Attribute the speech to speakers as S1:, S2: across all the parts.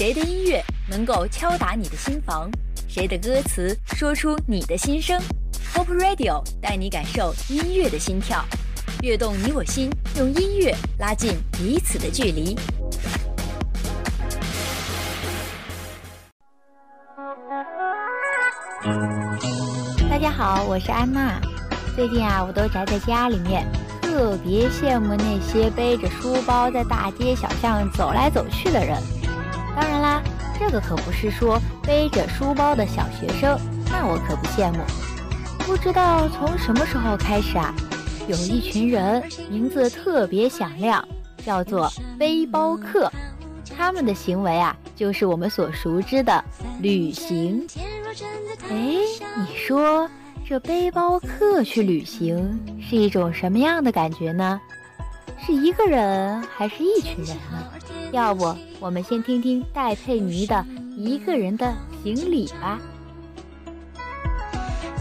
S1: 谁的音乐能够敲打你的心房？谁的歌词说出你的心声？Hope Radio 带你感受音乐的心跳，跃动你我心，用音乐拉近彼此的距离。
S2: 大家好，我是安娜。最近啊，我都宅在家里面，特别羡慕那些背着书包在大街小巷走来走去的人。当然啦，这个可不是说背着书包的小学生，那我可不羡慕。不知道从什么时候开始啊，有一群人名字特别响亮，叫做背包客。他们的行为啊，就是我们所熟知的旅行。哎，你说这背包客去旅行是一种什么样的感觉呢？是一个人还是一群人呢？要不我们先听听戴佩妮的《一个人的行李》吧。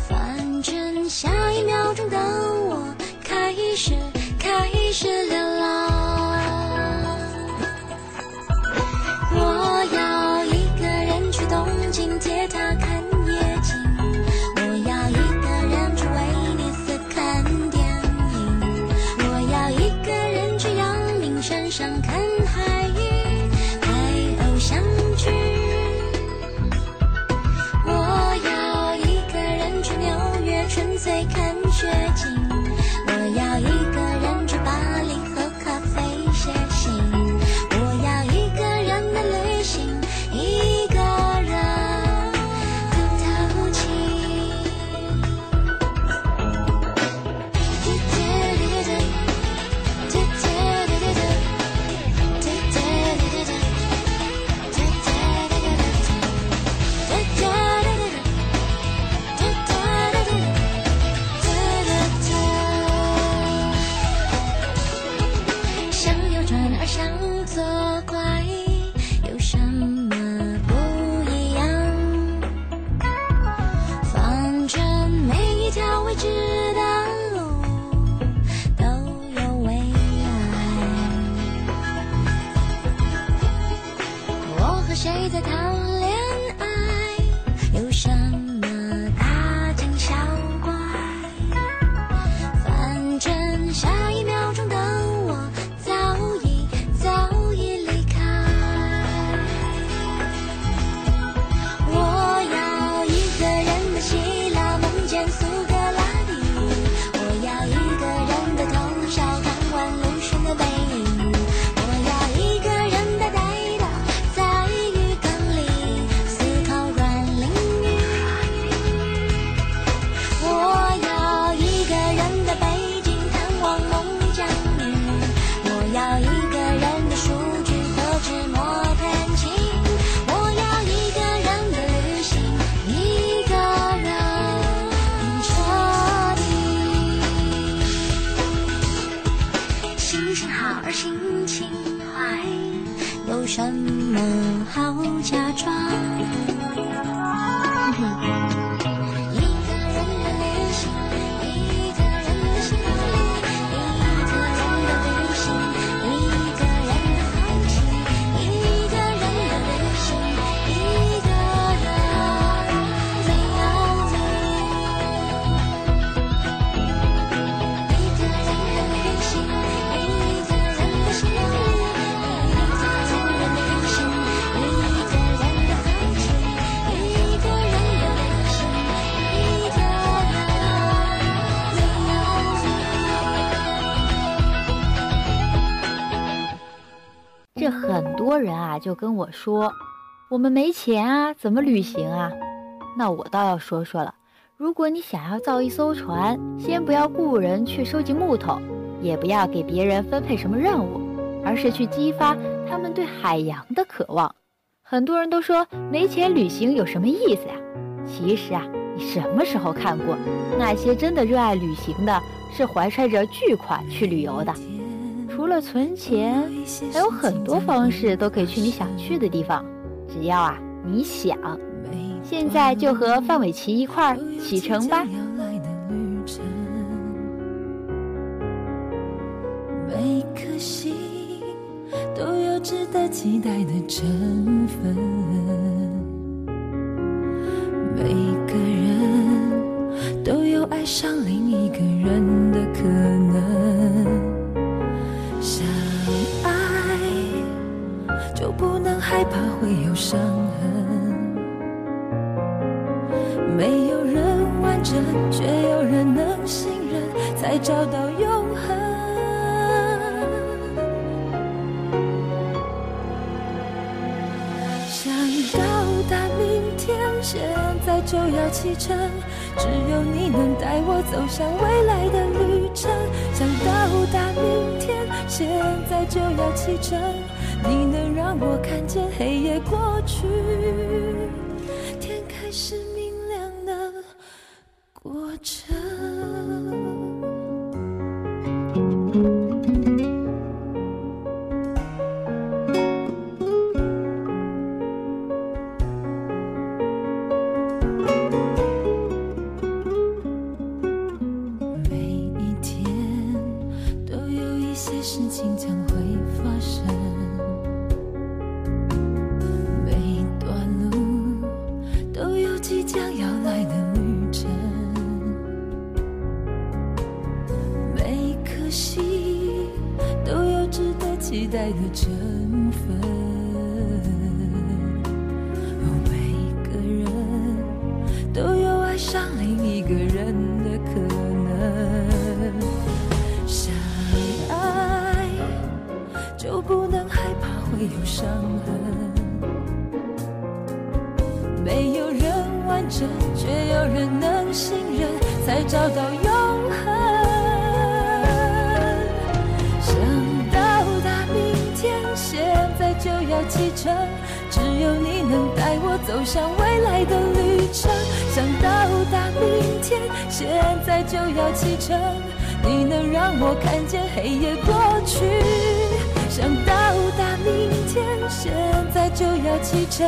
S3: 反正下一秒钟的我开始开始流浪，
S2: 就跟我说，我们没钱啊，怎么旅行啊？那我倒要说说了，如果你想要造一艘船，先不要雇人去收集木头，也不要给别人分配什么任务，而是去激发他们对海洋的渴望。很多人都说没钱旅行有什么意思呀？其实啊，你什么时候看过那些真的热爱旅行的，是怀揣着巨款去旅游的？除了存钱，还有很多方式都可以去你想去的地方。只要啊，你想，现在就和范玮琪一块儿启程吧。
S3: 每颗心都有
S4: 值得期待的成分。达明天，现在就要启程，你能让我看见黑夜过去，天开始明却有人能信任，才找到永恒。想到达明天，现在就要启程，只有你能带我走向未来的旅程。想到达明天，现在就要启程，你能让我看见黑夜过去。想到达明天，现在就要启程，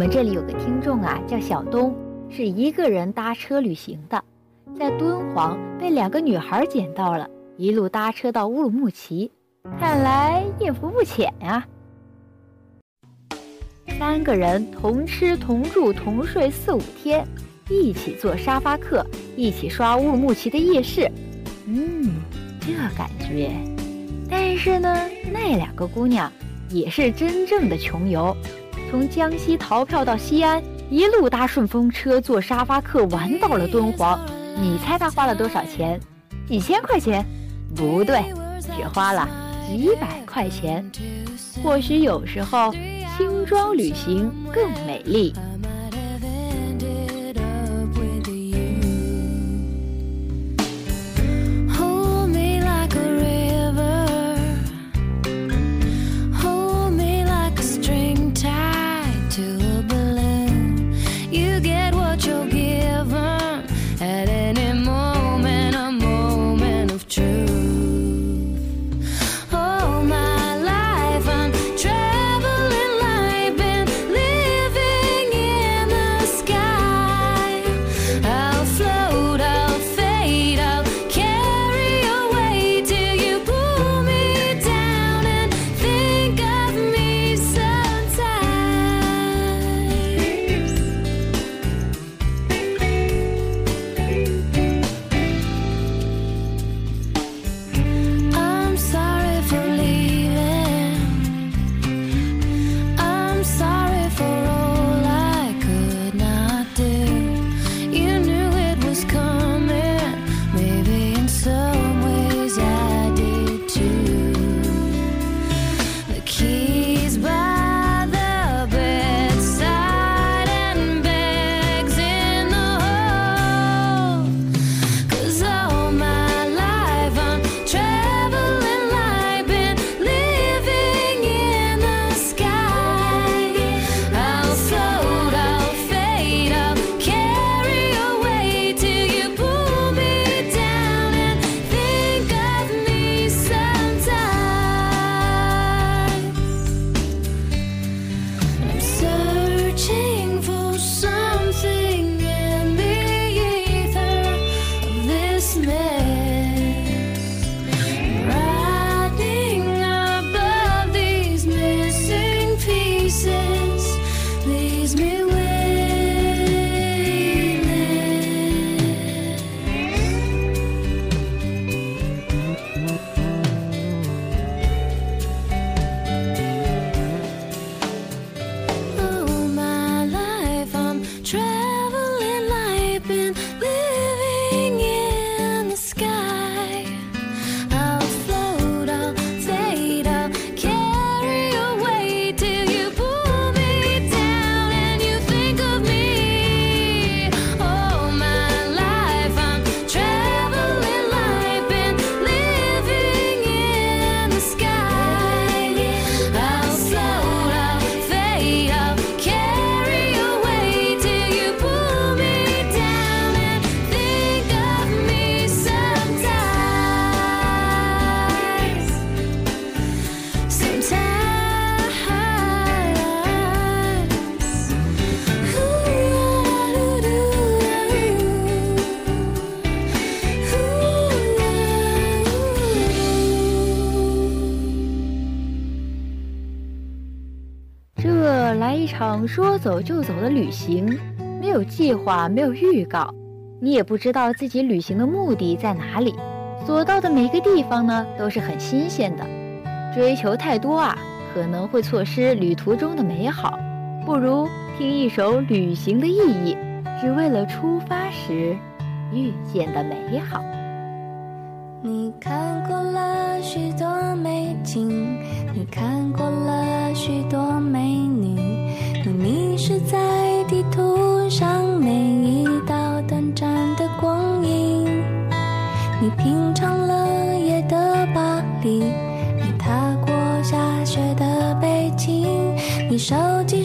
S2: 我们这里有个听众啊，叫小东，是一个人搭车旅行的，在敦煌被两个女孩捡到了，一路搭车到乌鲁木齐，看来艳福不浅呀、三个人同吃同住同睡四五天，一起坐沙发客，一起刷乌鲁木齐的夜市，嗯，这感觉。但是呢，那两个姑娘也是真正的穷游，从江西逃票到西安，一路搭顺风车坐沙发客玩到了敦煌。你猜他花了多少钱？几千块钱？不对，只花了几百块钱。或许有时候，轻装旅行更美丽。一场说走就走的旅行，没有计划，没有预告，你也不知道自己旅行的目的在哪里，所到的每个地方呢都是很新鲜的。追求太多啊，可能会错失旅途中的美好。不如听一首《旅行的意义》，只为了出发时遇见的美好。
S5: 你看过了许多美景，你看过手机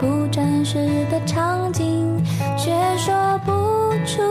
S5: 不真实的场景，却说不出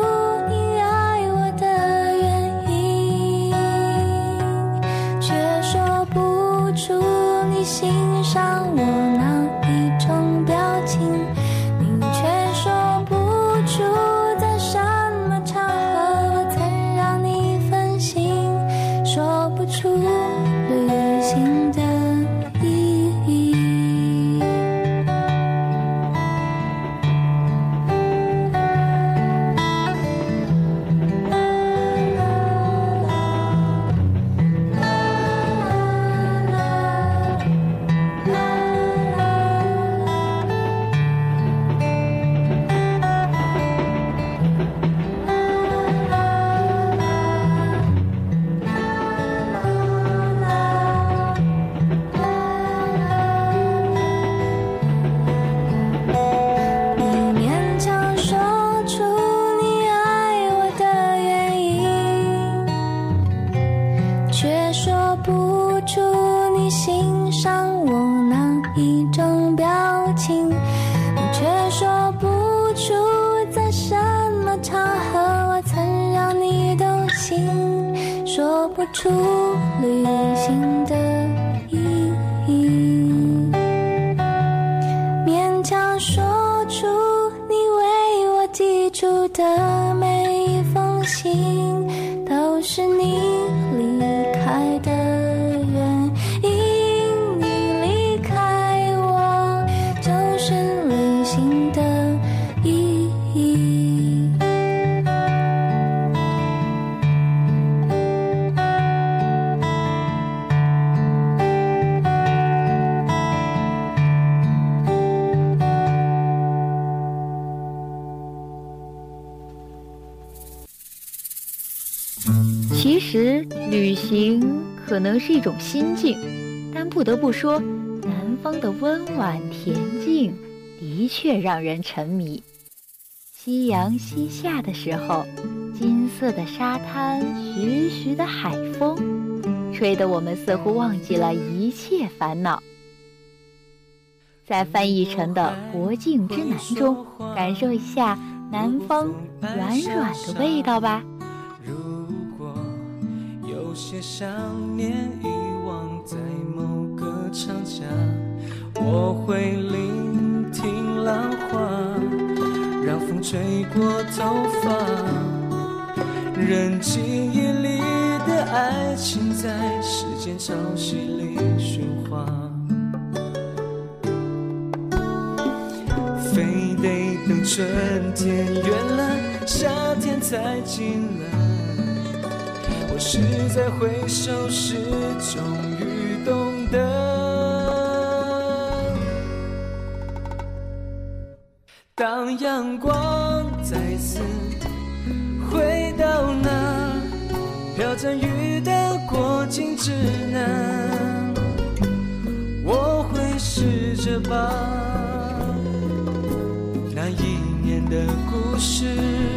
S2: 旅行可能是一种心境，但不得不说，南方的温婉恬静的确让人沉迷。夕阳西下的时候，金色的沙滩，徐徐的海风，吹得我们似乎忘记了一切烦恼。在翻译成的《国境之南》中，感受一下南方软软的味道吧。
S6: 有些想念遗忘在某个长假，我会聆听浪花，让风吹过头发，任记忆里的爱情在时间潮汐里喧哗。非得等春天远了，夏天才进来。是在回首时，终于懂得。
S7: 当阳光再次回到那飘着雨的过境之南，我会试着把那一年的故事。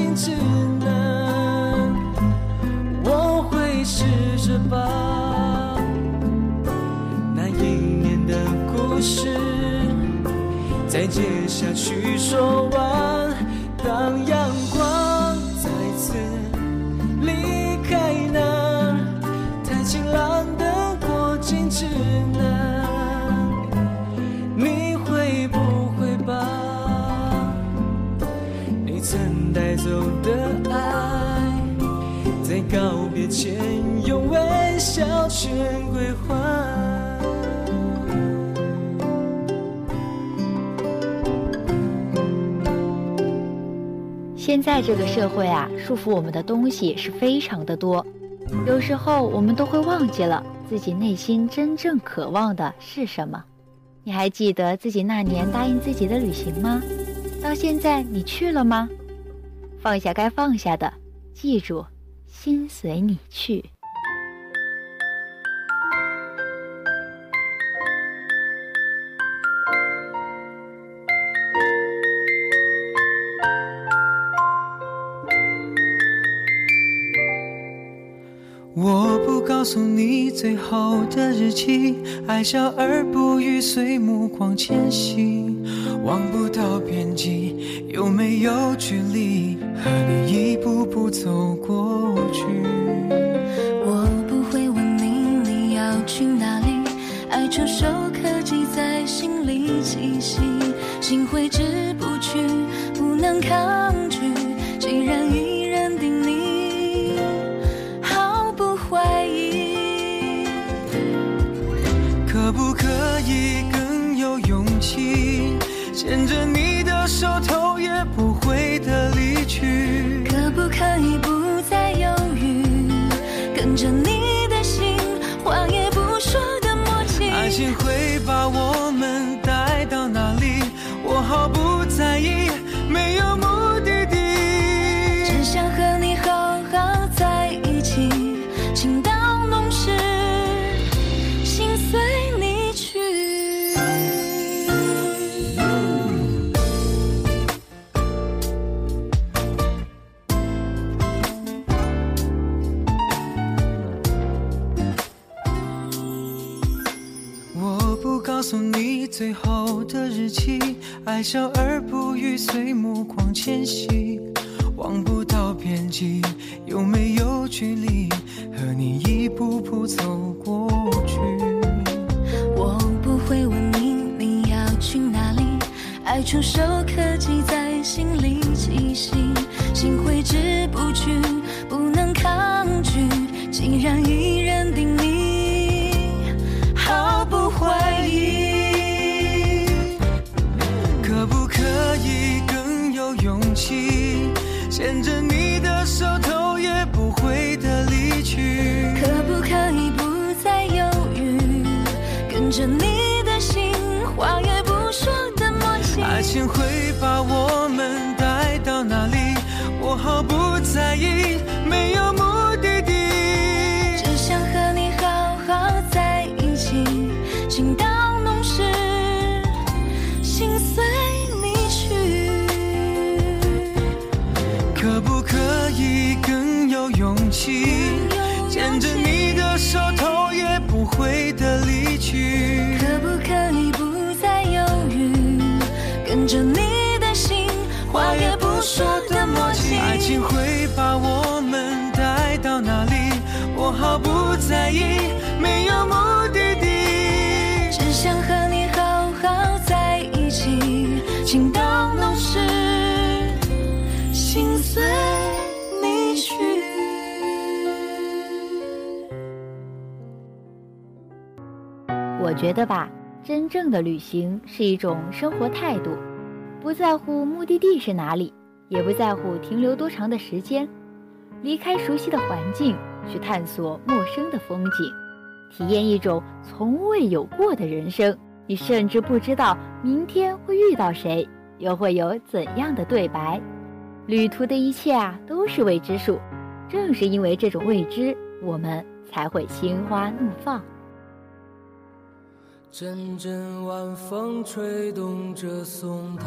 S7: 心只能，我会试着把那一年的故事再接下去说完。当
S2: 现在这个社会啊，束缚我们的东西是非常的多，有时候我们都会忘记了自己内心真正渴望的是什么。你还记得自己那年答应自己的旅行吗？到现在你去了吗？放下该放下的，记住，心随你去。
S7: 诉你最后的日期，爱笑而不语，随目光前行，望不到边际，有没有距离？和你一步步走过去。
S5: 我不会问你你要去哪里，爱触手可及在心里栖息，心挥之不去，不能抗
S7: 爱笑而不语，随目光迁徙，望不到边际，有没有距离？和你一步步走过去。
S5: 我不会问你你要去哪里，爱触手可及在心里栖息，心挥之不去，
S6: 意，没有目的地。
S5: 只想和你好好在一起，情到浓时，心随你去。
S6: 可不可以更有勇气，牵着你的手，意，没有目的地。
S5: 只想和你好好在一起，情到浓时，心随你去。
S2: 我觉得吧，真正的旅行是一种生活态度，不在乎目的地是哪里，也不在乎停留多长的时间，离开熟悉的环境，去探索陌生的风景，体验一种从未有过的人生。你甚至不知道明天会遇到谁，又会有怎样的对白。旅途的一切啊，都是未知数。正是因为这种未知，我们才会心花怒放。
S6: 阵阵晚风吹动着松涛，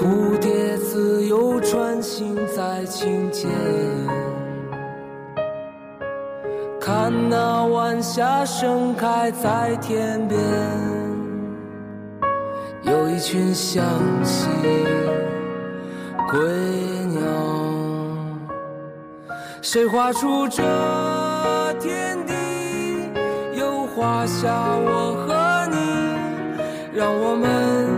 S6: 蝴蝶自由穿行在清涧。看那晚霞盛开在天边，有一群向西归鸟。谁画出这天地？又画下我和你，让我们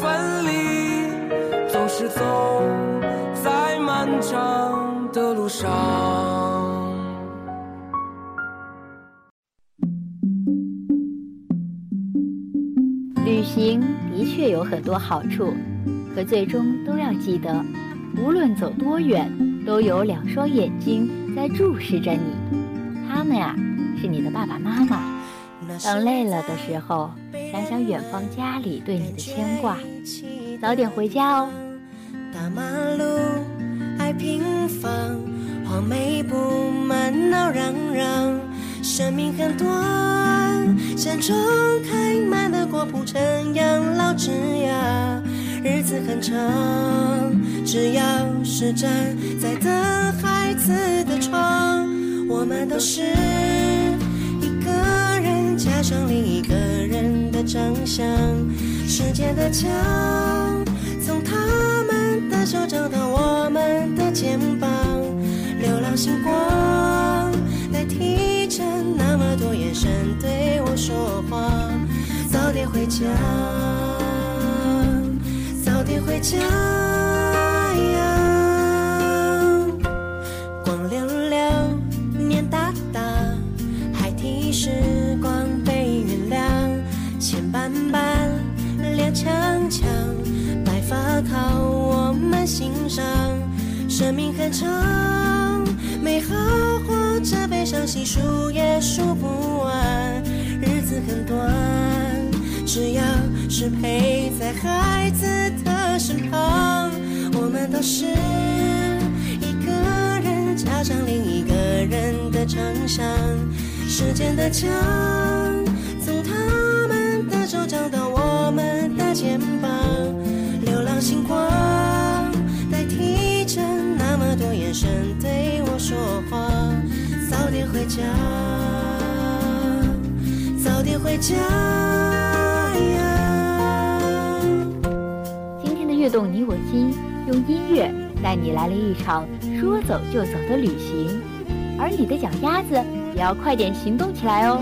S6: 是走在漫长的路上。
S2: 旅行的确有很多好处，可最终都要记得，无论走多远，都有两双眼睛在注视着你。他们呀，是你的爸爸妈妈。等累了的时候，想想远方家里对你的牵挂，早点回家哦。
S8: 大马路爱平房，黄梅布满闹嚷嚷。生命很短，山中开满了果铺成养老枝桠。日子很长，只要是站在等孩子的窗，我们都是一个人加上另一个人的长相。时间的墙，从他。手找到我们的肩膀，流浪星光代替着那么多眼神对我说话。早点回家，早点回家我们欣赏。生命很长，美好或者悲伤，细数也数不完。日子很短，只要是陪在孩子的身旁，我们都是一个人加上另一个人的长相。时间的墙，从他们的手掌到我们的肩膀，么多眼神对我说话。早点回家，早点回家！
S2: 今天的悦动你我心，用音乐带你来了一场说走就走的旅行，而你的脚丫子也要快点行动起来哦。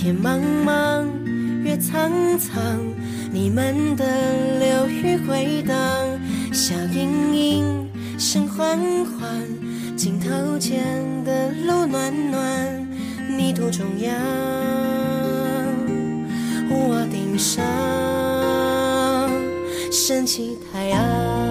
S8: 天茫茫，月苍苍，你们的流语回荡。笑盈盈，声缓缓，镜头前的路暖暖。泥土中央，屋瓦顶上，升起太阳。